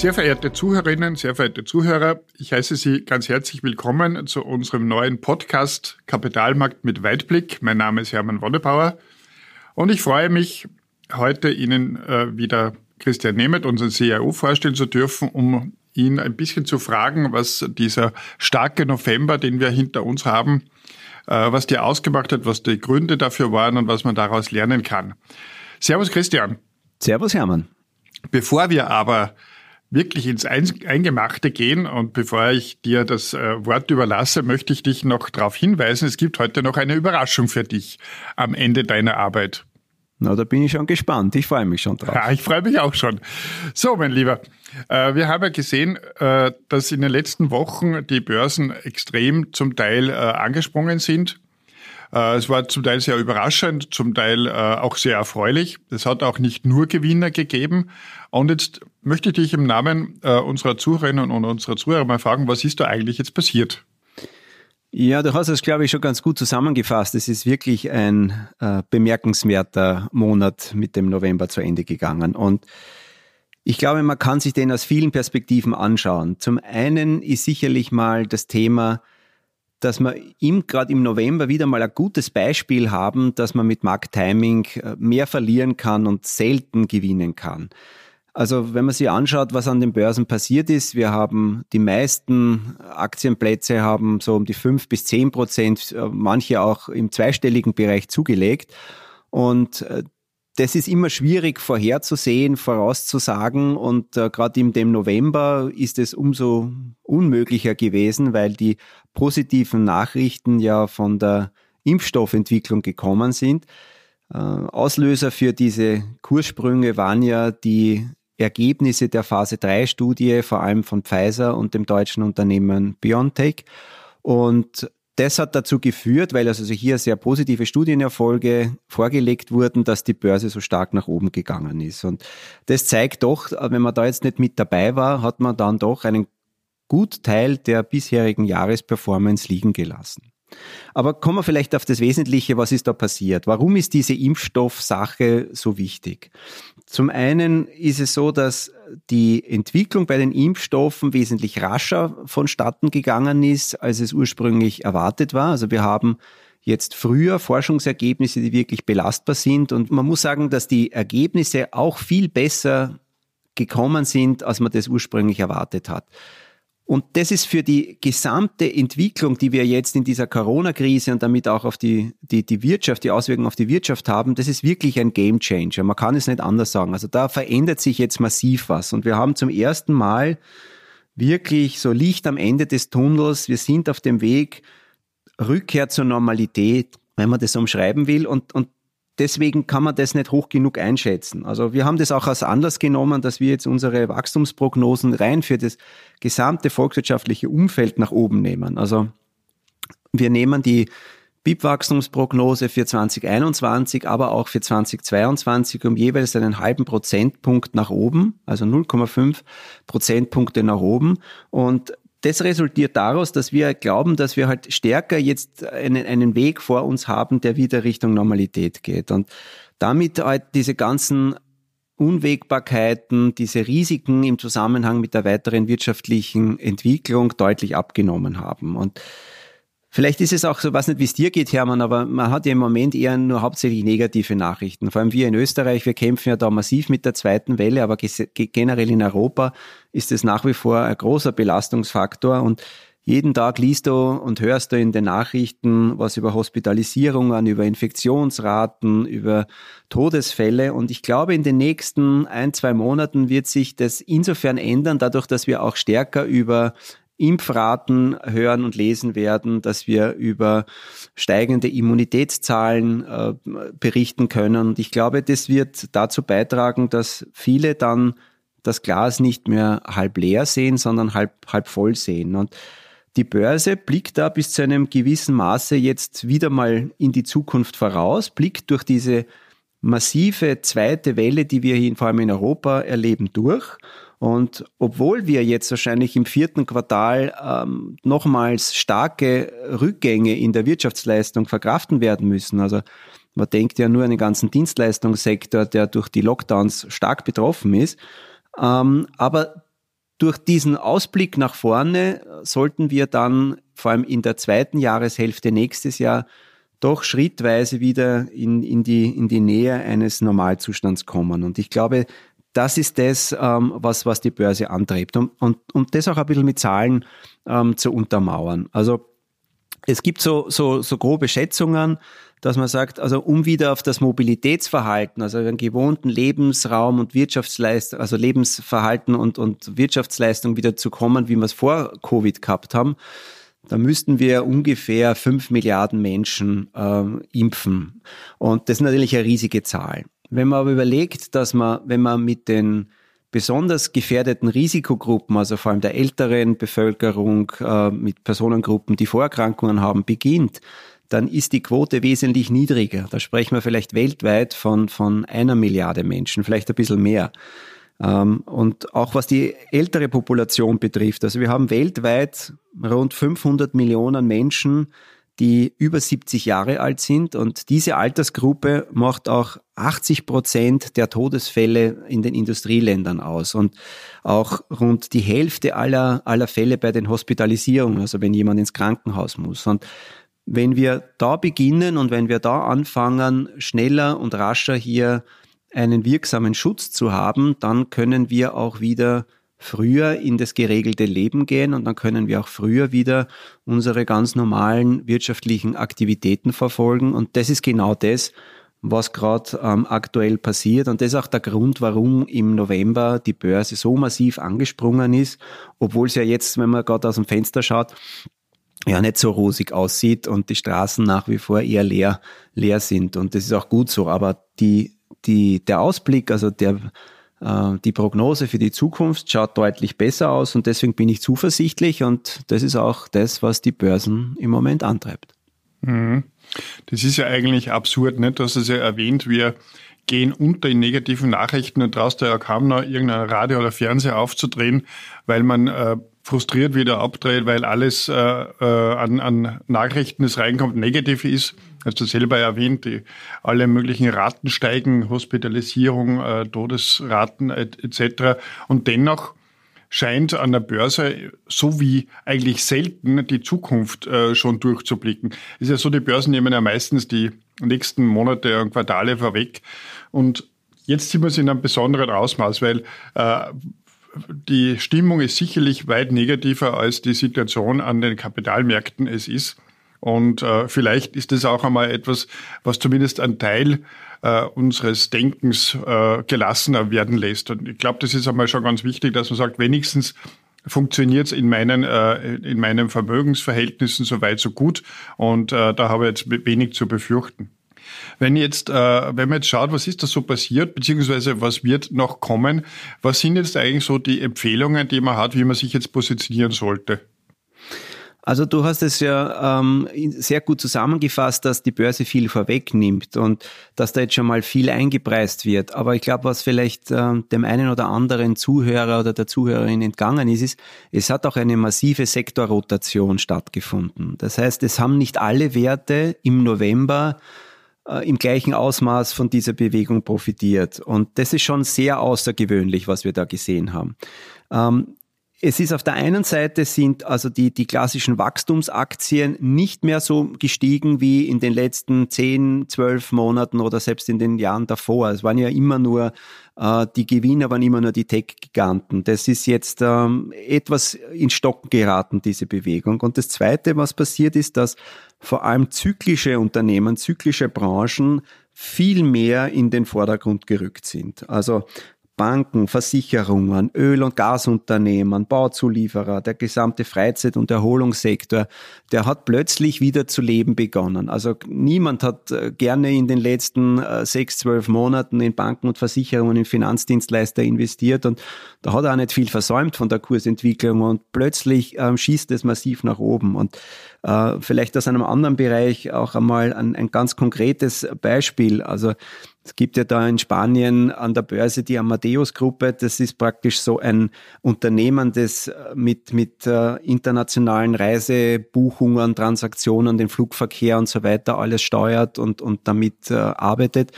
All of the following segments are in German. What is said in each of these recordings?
Sehr verehrte Zuhörerinnen, sehr verehrte Zuhörer, ich heiße Sie ganz herzlich willkommen zu unserem neuen Podcast Kapitalmarkt mit Weitblick. Mein Name ist Hermann Wonnebauer und ich freue mich, heute Ihnen äh, wieder Christian Nemeth, unseren CIO, vorstellen zu dürfen, um ihn ein bisschen zu fragen, was dieser starke November, den wir hinter uns haben, äh, was der ausgemacht hat, was die Gründe dafür waren und was man daraus lernen kann. Servus Christian. Servus Hermann. Bevor wir aber wirklich ins Eingemachte gehen und bevor ich dir das äh, Wort überlasse, möchte ich dich noch darauf hinweisen, es gibt heute noch eine Überraschung für dich am Ende deiner Arbeit. Na, da bin ich schon gespannt. Ich freue mich schon drauf. Ja, ich freue mich auch schon. So, mein Lieber, äh, wir haben ja gesehen, äh, dass in den letzten Wochen die Börsen extrem zum Teil angesprungen sind. Äh, es war zum Teil sehr überraschend, zum Teil äh, auch sehr erfreulich. Es hat auch nicht nur Gewinner gegeben. Und jetzt möchte ich dich im Namen äh, unserer Zuhörerinnen und unserer Zuhörer mal fragen, was ist da eigentlich jetzt passiert? Ja, du hast es, glaube ich, schon ganz gut zusammengefasst. Es ist wirklich ein äh, bemerkenswerter Monat mit dem November zu Ende gegangen. Und ich glaube, man kann sich den aus vielen Perspektiven anschauen. Zum einen ist sicherlich mal das Thema dass wir im, gerade im November wieder mal ein gutes Beispiel haben, dass man mit Timing äh, mehr verlieren kann und selten gewinnen kann. Also wenn man sich anschaut, was an den Börsen passiert ist, wir haben die meisten Aktienplätze haben so um die fünf bis zehn Prozent, äh, manche auch im zweistelligen Bereich zugelegt. Und äh, das ist immer schwierig vorherzusehen, vorauszusagen und äh, gerade in dem November ist es umso unmöglicher gewesen, weil die positiven Nachrichten ja von der Impfstoffentwicklung gekommen sind. Äh, Auslöser für diese Kurssprünge waren ja die Ergebnisse der Phase 3 Studie, vor allem von Pfizer und dem deutschen Unternehmen BioNTech. Und das hat dazu geführt, weil also hier sehr positive Studienerfolge vorgelegt wurden, dass die Börse so stark nach oben gegangen ist. Und das zeigt doch, wenn man da jetzt nicht mit dabei war, hat man dann doch einen gut Teil der bisherigen Jahresperformance liegen gelassen. Aber kommen wir vielleicht auf das Wesentliche, was ist da passiert? Warum ist diese Impfstoffsache so wichtig? Zum einen ist es so, dass die Entwicklung bei den Impfstoffen wesentlich rascher vonstatten gegangen ist, als es ursprünglich erwartet war. Also wir haben jetzt früher Forschungsergebnisse, die wirklich belastbar sind. Und man muss sagen, dass die Ergebnisse auch viel besser gekommen sind, als man das ursprünglich erwartet hat. Und das ist für die gesamte Entwicklung, die wir jetzt in dieser Corona-Krise und damit auch auf die, die, die Wirtschaft, die Auswirkungen auf die Wirtschaft haben, das ist wirklich ein Game Changer. Man kann es nicht anders sagen. Also da verändert sich jetzt massiv was. Und wir haben zum ersten Mal wirklich so Licht am Ende des Tunnels. Wir sind auf dem Weg Rückkehr zur Normalität, wenn man das umschreiben will. Und, und deswegen kann man das nicht hoch genug einschätzen. Also wir haben das auch als Anlass genommen, dass wir jetzt unsere Wachstumsprognosen rein für das gesamte volkswirtschaftliche Umfeld nach oben nehmen. Also wir nehmen die BIP-Wachstumsprognose für 2021, aber auch für 2022 um jeweils einen halben Prozentpunkt nach oben, also 0,5 Prozentpunkte nach oben. Und das resultiert daraus, dass wir glauben, dass wir halt stärker jetzt einen, einen Weg vor uns haben, der wieder Richtung Normalität geht. Und damit halt diese ganzen Unwägbarkeiten, diese Risiken im Zusammenhang mit der weiteren wirtschaftlichen Entwicklung deutlich abgenommen haben. Und Vielleicht ist es auch so, was nicht, wie es dir geht, Hermann, aber man hat ja im Moment eher nur hauptsächlich negative Nachrichten. Vor allem wir in Österreich, wir kämpfen ja da massiv mit der zweiten Welle, aber generell in Europa ist es nach wie vor ein großer Belastungsfaktor und jeden Tag liest du und hörst du in den Nachrichten was über Hospitalisierungen, über Infektionsraten, über Todesfälle. Und ich glaube, in den nächsten ein, zwei Monaten wird sich das insofern ändern, dadurch, dass wir auch stärker über Impfraten hören und lesen werden, dass wir über steigende Immunitätszahlen äh, berichten können. Und ich glaube, das wird dazu beitragen, dass viele dann das Glas nicht mehr halb leer sehen, sondern halb, halb voll sehen. Und die Börse blickt da bis zu einem gewissen Maße jetzt wieder mal in die Zukunft voraus, blickt durch diese massive zweite Welle, die wir hier vor allem in Europa erleben, durch. Und obwohl wir jetzt wahrscheinlich im vierten Quartal ähm, nochmals starke Rückgänge in der Wirtschaftsleistung verkraften werden müssen, also man denkt ja nur an den ganzen Dienstleistungssektor, der durch die Lockdowns stark betroffen ist, ähm, aber durch diesen Ausblick nach vorne sollten wir dann vor allem in der zweiten Jahreshälfte nächstes Jahr doch schrittweise wieder in, in, die, in die Nähe eines Normalzustands kommen. Und ich glaube, das ist das, ähm, was, was die Börse antreibt. Und, und, und das auch ein bisschen mit Zahlen ähm, zu untermauern. Also es gibt so, so, so grobe Schätzungen, dass man sagt, also um wieder auf das Mobilitätsverhalten, also den gewohnten Lebensraum und Wirtschaftsleistung, also Lebensverhalten und, und Wirtschaftsleistung wieder zu kommen, wie wir es vor Covid gehabt haben, da müssten wir ungefähr fünf Milliarden Menschen äh, impfen. Und das ist natürlich eine riesige Zahl. Wenn man aber überlegt, dass man, wenn man mit den besonders gefährdeten Risikogruppen, also vor allem der älteren Bevölkerung, äh, mit Personengruppen, die Vorerkrankungen haben, beginnt, dann ist die Quote wesentlich niedriger. Da sprechen wir vielleicht weltweit von, von einer Milliarde Menschen, vielleicht ein bisschen mehr. Ähm, und auch was die ältere Population betrifft, also wir haben weltweit rund 500 Millionen Menschen, die über 70 Jahre alt sind und diese Altersgruppe macht auch 80 Prozent der Todesfälle in den Industrieländern aus und auch rund die Hälfte aller, aller Fälle bei den Hospitalisierungen, also wenn jemand ins Krankenhaus muss. Und wenn wir da beginnen und wenn wir da anfangen, schneller und rascher hier einen wirksamen Schutz zu haben, dann können wir auch wieder früher in das geregelte Leben gehen und dann können wir auch früher wieder unsere ganz normalen wirtschaftlichen Aktivitäten verfolgen. Und das ist genau das, was gerade ähm, aktuell passiert. Und das ist auch der Grund, warum im November die Börse so massiv angesprungen ist, obwohl es ja jetzt, wenn man gerade aus dem Fenster schaut, ja nicht so rosig aussieht und die Straßen nach wie vor eher leer, leer sind. Und das ist auch gut so. Aber die, die, der Ausblick, also der, die Prognose für die Zukunft schaut deutlich besser aus und deswegen bin ich zuversichtlich und das ist auch das, was die Börsen im Moment antreibt. Mhm. Das ist ja eigentlich absurd, nicht? Du hast es ja erwähnt, wir gehen unter in negativen Nachrichten und traust ja kaum noch irgendein Radio oder Fernseher aufzudrehen, weil man äh, frustriert wieder abdreht, weil alles äh, äh, an, an Nachrichten, das reinkommt, negativ ist. Hast du selber erwähnt, die, alle möglichen Raten steigen, Hospitalisierung, äh, Todesraten etc. Und dennoch scheint an der Börse so wie eigentlich selten die Zukunft äh, schon durchzublicken. Ist ja so, die Börsen nehmen ja meistens die nächsten Monate und Quartale vorweg. Und jetzt sieht man es in einem besonderen Ausmaß, weil äh, die Stimmung ist sicherlich weit negativer als die Situation an den Kapitalmärkten es ist. Und äh, vielleicht ist das auch einmal etwas, was zumindest ein Teil äh, unseres Denkens äh, gelassener werden lässt. Und ich glaube, das ist einmal schon ganz wichtig, dass man sagt, wenigstens funktioniert es in meinen äh, in meinen Vermögensverhältnissen so weit so gut und äh, da habe ich jetzt wenig zu befürchten. Wenn jetzt, äh, wenn man jetzt schaut, was ist da so passiert, beziehungsweise was wird noch kommen, was sind jetzt eigentlich so die Empfehlungen, die man hat, wie man sich jetzt positionieren sollte? Also du hast es ja ähm, sehr gut zusammengefasst, dass die Börse viel vorwegnimmt und dass da jetzt schon mal viel eingepreist wird. Aber ich glaube, was vielleicht ähm, dem einen oder anderen Zuhörer oder der Zuhörerin entgangen ist, ist, es hat auch eine massive Sektorrotation stattgefunden. Das heißt, es haben nicht alle Werte im November äh, im gleichen Ausmaß von dieser Bewegung profitiert. Und das ist schon sehr außergewöhnlich, was wir da gesehen haben. Ähm, es ist auf der einen Seite sind also die, die klassischen Wachstumsaktien nicht mehr so gestiegen wie in den letzten 10, 12 Monaten oder selbst in den Jahren davor. Es waren ja immer nur, äh, die Gewinner waren immer nur die Tech-Giganten. Das ist jetzt ähm, etwas in Stocken geraten, diese Bewegung. Und das Zweite, was passiert ist, dass vor allem zyklische Unternehmen, zyklische Branchen viel mehr in den Vordergrund gerückt sind. Also Banken, Versicherungen, Öl- und Gasunternehmen, Bauzulieferer, der gesamte Freizeit- und Erholungssektor, der hat plötzlich wieder zu leben begonnen. Also niemand hat äh, gerne in den letzten äh, sechs, zwölf Monaten in Banken und Versicherungen, in Finanzdienstleister investiert und da hat er auch nicht viel versäumt von der Kursentwicklung und plötzlich ähm, schießt es massiv nach oben. Und äh, vielleicht aus einem anderen Bereich auch einmal ein, ein ganz konkretes Beispiel. Also es gibt ja da in Spanien an der Börse die Amadeus-Gruppe. Das ist praktisch so ein Unternehmen, das äh, mit, mit äh, internationalen Reisebuchungen, Transaktionen, den Flugverkehr und so weiter alles steuert und, und damit äh, arbeitet.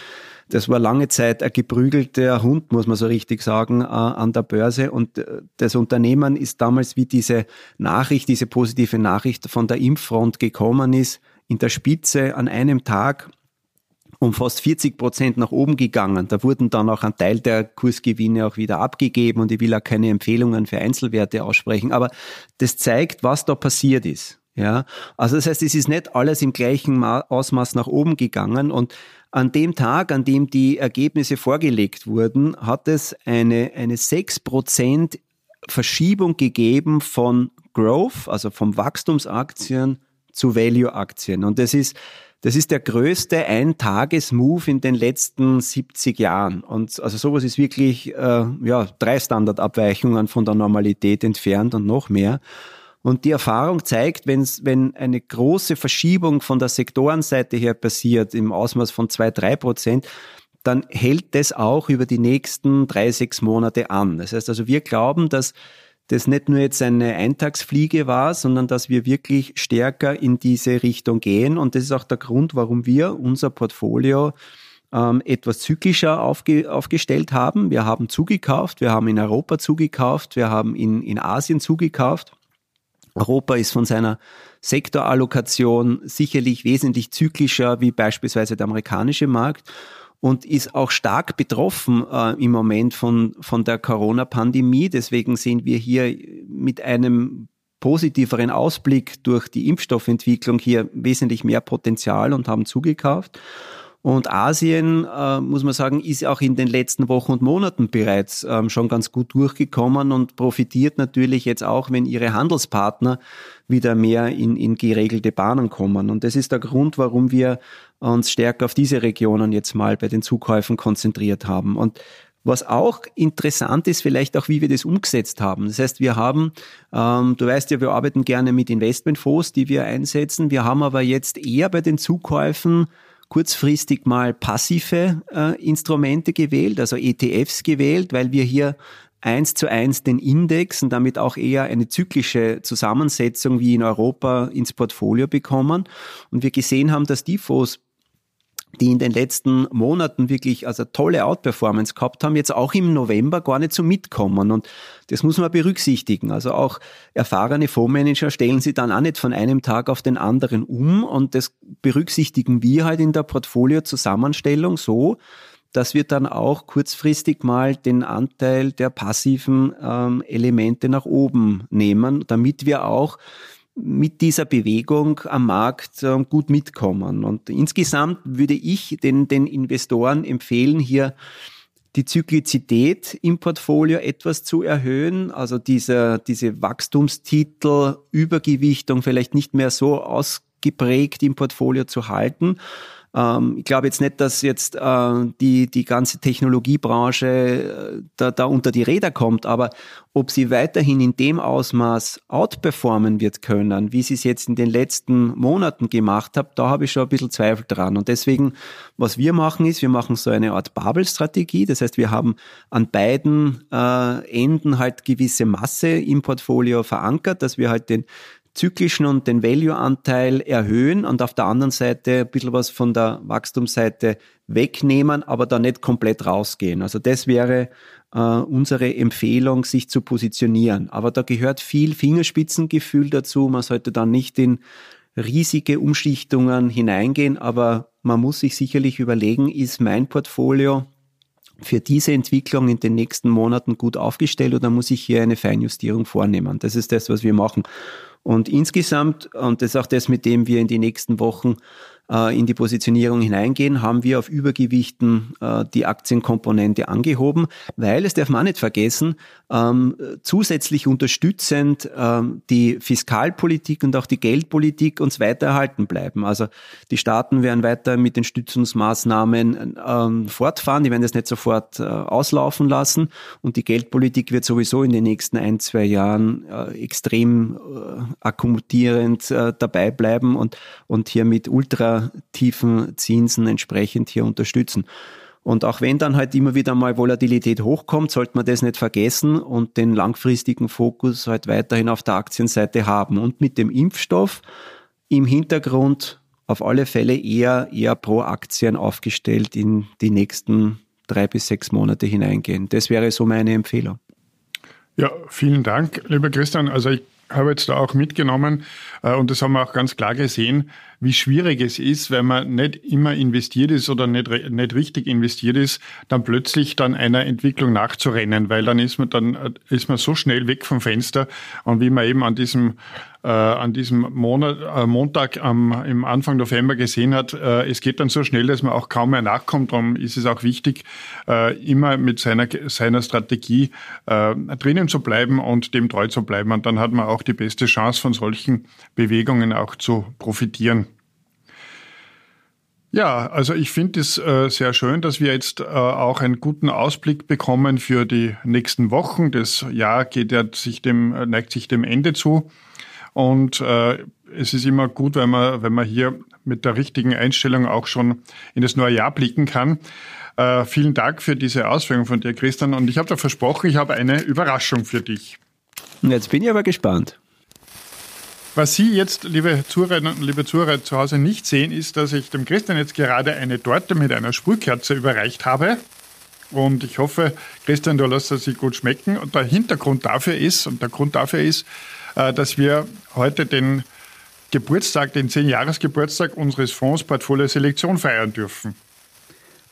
Das war lange Zeit ein geprügelter Hund, muss man so richtig sagen, an der Börse. Und das Unternehmen ist damals, wie diese Nachricht, diese positive Nachricht von der Impffront gekommen ist, in der Spitze an einem Tag um fast 40 Prozent nach oben gegangen. Da wurden dann auch ein Teil der Kursgewinne auch wieder abgegeben und ich will auch keine Empfehlungen für Einzelwerte aussprechen. Aber das zeigt, was da passiert ist. Ja, also das heißt, es ist nicht alles im gleichen Ausmaß nach oben gegangen und an dem Tag, an dem die Ergebnisse vorgelegt wurden, hat es eine, eine 6% Verschiebung gegeben von Growth, also vom Wachstumsaktien zu Value-Aktien. Und das ist das ist der größte Ein-Tages-Move in den letzten 70 Jahren. Und also sowas ist wirklich äh, ja, drei Standardabweichungen von der Normalität entfernt und noch mehr. Und die Erfahrung zeigt, wenn's, wenn eine große Verschiebung von der Sektorenseite her passiert, im Ausmaß von zwei drei Prozent, dann hält das auch über die nächsten drei, sechs Monate an. Das heißt also, wir glauben, dass das nicht nur jetzt eine Eintagsfliege war, sondern dass wir wirklich stärker in diese Richtung gehen. Und das ist auch der Grund, warum wir unser Portfolio ähm, etwas zyklischer aufge aufgestellt haben. Wir haben zugekauft, wir haben in Europa zugekauft, wir haben in, in Asien zugekauft. Europa ist von seiner Sektorallokation sicherlich wesentlich zyklischer wie beispielsweise der amerikanische Markt und ist auch stark betroffen äh, im Moment von, von der Corona-Pandemie. Deswegen sehen wir hier mit einem positiveren Ausblick durch die Impfstoffentwicklung hier wesentlich mehr Potenzial und haben zugekauft. Und Asien, äh, muss man sagen, ist auch in den letzten Wochen und Monaten bereits ähm, schon ganz gut durchgekommen und profitiert natürlich jetzt auch, wenn ihre Handelspartner wieder mehr in, in geregelte Bahnen kommen. Und das ist der Grund, warum wir uns stärker auf diese Regionen jetzt mal bei den Zukäufen konzentriert haben. Und was auch interessant ist, vielleicht auch, wie wir das umgesetzt haben. Das heißt, wir haben, ähm, du weißt ja, wir arbeiten gerne mit Investmentfonds, die wir einsetzen. Wir haben aber jetzt eher bei den Zukäufen kurzfristig mal passive äh, Instrumente gewählt, also ETFs gewählt, weil wir hier eins zu eins den Index und damit auch eher eine zyklische Zusammensetzung wie in Europa ins Portfolio bekommen. Und wir gesehen haben, dass die Fonds die in den letzten Monaten wirklich also tolle Outperformance gehabt haben, jetzt auch im November gar nicht so mitkommen. Und das muss man berücksichtigen. Also auch erfahrene Fondsmanager stellen sie dann auch nicht von einem Tag auf den anderen um. Und das berücksichtigen wir halt in der Portfolio-Zusammenstellung so, dass wir dann auch kurzfristig mal den Anteil der passiven ähm, Elemente nach oben nehmen, damit wir auch mit dieser Bewegung am Markt ähm, gut mitkommen. Und insgesamt würde ich den, den Investoren empfehlen, hier die Zyklizität im Portfolio etwas zu erhöhen, also diese, diese Wachstumstitel, Übergewichtung vielleicht nicht mehr so ausgeprägt im Portfolio zu halten ähm, ich glaube jetzt nicht, dass jetzt äh, die, die ganze Technologiebranche äh, da, da unter die Räder kommt, aber ob sie weiterhin in dem Ausmaß outperformen wird können, wie sie es jetzt in den letzten Monaten gemacht hat, da habe ich schon ein bisschen Zweifel dran. Und deswegen, was wir machen, ist, wir machen so eine Art Babel-Strategie. Das heißt, wir haben an beiden äh, Enden halt gewisse Masse im Portfolio verankert, dass wir halt den zyklischen und den Value-Anteil erhöhen und auf der anderen Seite ein bisschen was von der Wachstumsseite wegnehmen, aber da nicht komplett rausgehen. Also das wäre äh, unsere Empfehlung, sich zu positionieren. Aber da gehört viel Fingerspitzengefühl dazu. Man sollte dann nicht in riesige Umschichtungen hineingehen, aber man muss sich sicherlich überlegen, ist mein Portfolio für diese Entwicklung in den nächsten Monaten gut aufgestellt oder muss ich hier eine Feinjustierung vornehmen? Das ist das, was wir machen. Und insgesamt, und das ist auch das, mit dem wir in die nächsten Wochen in die Positionierung hineingehen, haben wir auf Übergewichten äh, die Aktienkomponente angehoben, weil es darf man nicht vergessen, ähm, zusätzlich unterstützend ähm, die Fiskalpolitik und auch die Geldpolitik uns weiter erhalten bleiben. Also die Staaten werden weiter mit den Stützungsmaßnahmen ähm, fortfahren, die werden das nicht sofort äh, auslaufen lassen und die Geldpolitik wird sowieso in den nächsten ein, zwei Jahren äh, extrem äh, akkumulierend äh, dabei bleiben und, und hier mit ultra tiefen Zinsen entsprechend hier unterstützen. Und auch wenn dann halt immer wieder mal Volatilität hochkommt, sollte man das nicht vergessen und den langfristigen Fokus halt weiterhin auf der Aktienseite haben. Und mit dem Impfstoff im Hintergrund auf alle Fälle eher, eher pro Aktien aufgestellt in die nächsten drei bis sechs Monate hineingehen. Das wäre so meine Empfehlung. Ja, vielen Dank, lieber Christian. Also ich habe jetzt da auch mitgenommen äh, und das haben wir auch ganz klar gesehen, wie schwierig es ist, wenn man nicht immer investiert ist oder nicht, nicht richtig investiert ist, dann plötzlich dann einer Entwicklung nachzurennen, weil dann ist man dann äh, ist man so schnell weg vom Fenster und wie man eben an diesem äh, an diesem Monat, äh, Montag am, im Anfang November gesehen hat, äh, es geht dann so schnell, dass man auch kaum mehr nachkommt. Darum ist es auch wichtig, äh, immer mit seiner, seiner Strategie äh, drinnen zu bleiben und dem treu zu bleiben. Und dann hat man auch die beste Chance, von solchen Bewegungen auch zu profitieren. Ja, also ich finde es äh, sehr schön, dass wir jetzt äh, auch einen guten Ausblick bekommen für die nächsten Wochen. Das Jahr geht ja sich dem, neigt sich dem Ende zu. Und äh, es ist immer gut, wenn man, wenn man hier mit der richtigen Einstellung auch schon in das neue Jahr blicken kann. Äh, vielen Dank für diese Ausführung von dir, Christian. Und ich habe da versprochen, ich habe eine Überraschung für dich. Jetzt bin ich aber gespannt. Was Sie jetzt, liebe Zuhörerinnen und liebe Zuhörer, zu Hause nicht sehen, ist, dass ich dem Christian jetzt gerade eine Torte mit einer Sprühkerze überreicht habe. Und ich hoffe, Christian, du lässt sie gut schmecken. Und der Hintergrund dafür ist, und der Grund dafür ist, äh, dass wir heute den Geburtstag, den 10-Jahres-Geburtstag unseres Fonds Portfolio Selektion feiern dürfen.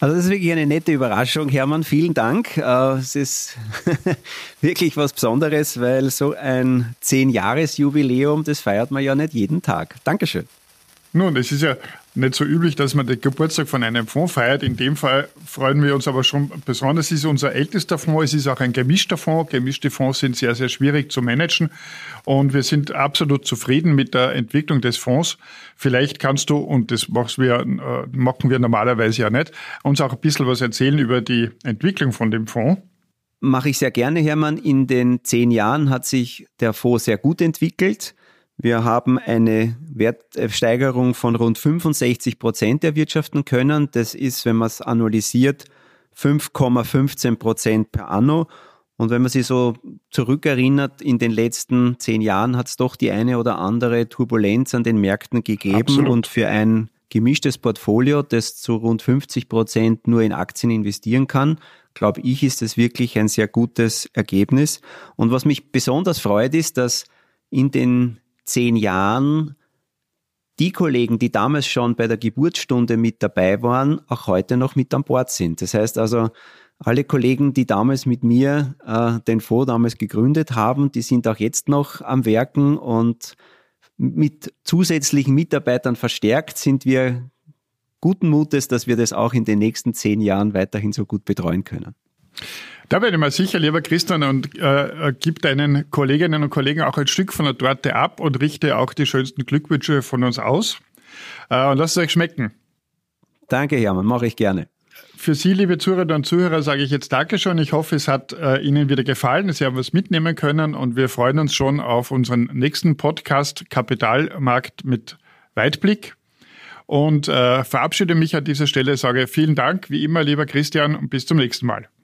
Also das ist wirklich eine nette Überraschung, Hermann. Vielen Dank. Äh, es ist wirklich was Besonderes, weil so ein 10-Jahres-Jubiläum, das feiert man ja nicht jeden Tag. Dankeschön. Nun, es ist ja nicht so üblich, dass man den Geburtstag von einem Fonds feiert. In dem Fall freuen wir uns aber schon besonders. Es ist unser ältester Fonds. Es ist auch ein gemischter Fonds. Gemischte Fonds sind sehr, sehr schwierig zu managen. Und wir sind absolut zufrieden mit der Entwicklung des Fonds. Vielleicht kannst du, und das wir, äh, machen wir normalerweise ja nicht, uns auch ein bisschen was erzählen über die Entwicklung von dem Fonds. Mache ich sehr gerne, Hermann. In den zehn Jahren hat sich der Fonds sehr gut entwickelt. Wir haben eine Wertsteigerung von rund 65 Prozent erwirtschaften können. Das ist, wenn man es annualisiert, 5,15 Prozent per anno. Und wenn man sich so zurückerinnert, in den letzten zehn Jahren hat es doch die eine oder andere Turbulenz an den Märkten gegeben. Absolut. Und für ein gemischtes Portfolio, das zu rund 50 Prozent nur in Aktien investieren kann, glaube ich, ist es wirklich ein sehr gutes Ergebnis. Und was mich besonders freut, ist, dass in den zehn Jahren die Kollegen, die damals schon bei der Geburtsstunde mit dabei waren, auch heute noch mit an Bord sind. Das heißt also, alle Kollegen, die damals mit mir äh, den Fonds damals gegründet haben, die sind auch jetzt noch am Werken und mit zusätzlichen Mitarbeitern verstärkt sind wir guten Mutes, dass wir das auch in den nächsten zehn Jahren weiterhin so gut betreuen können. Da bin ich mal sicher, lieber Christian, und äh, äh, gib deinen Kolleginnen und Kollegen auch ein Stück von der Torte ab und richte auch die schönsten Glückwünsche von uns aus. Äh, und lasst es euch schmecken. Danke, Hermann, mache ich gerne. Für Sie, liebe Zuhörer und Zuhörer, sage ich jetzt Dankeschön. Ich hoffe, es hat äh, Ihnen wieder gefallen. Sie haben was mitnehmen können und wir freuen uns schon auf unseren nächsten Podcast Kapitalmarkt mit Weitblick und äh, verabschiede mich an dieser Stelle, sage vielen Dank, wie immer, lieber Christian, und bis zum nächsten Mal.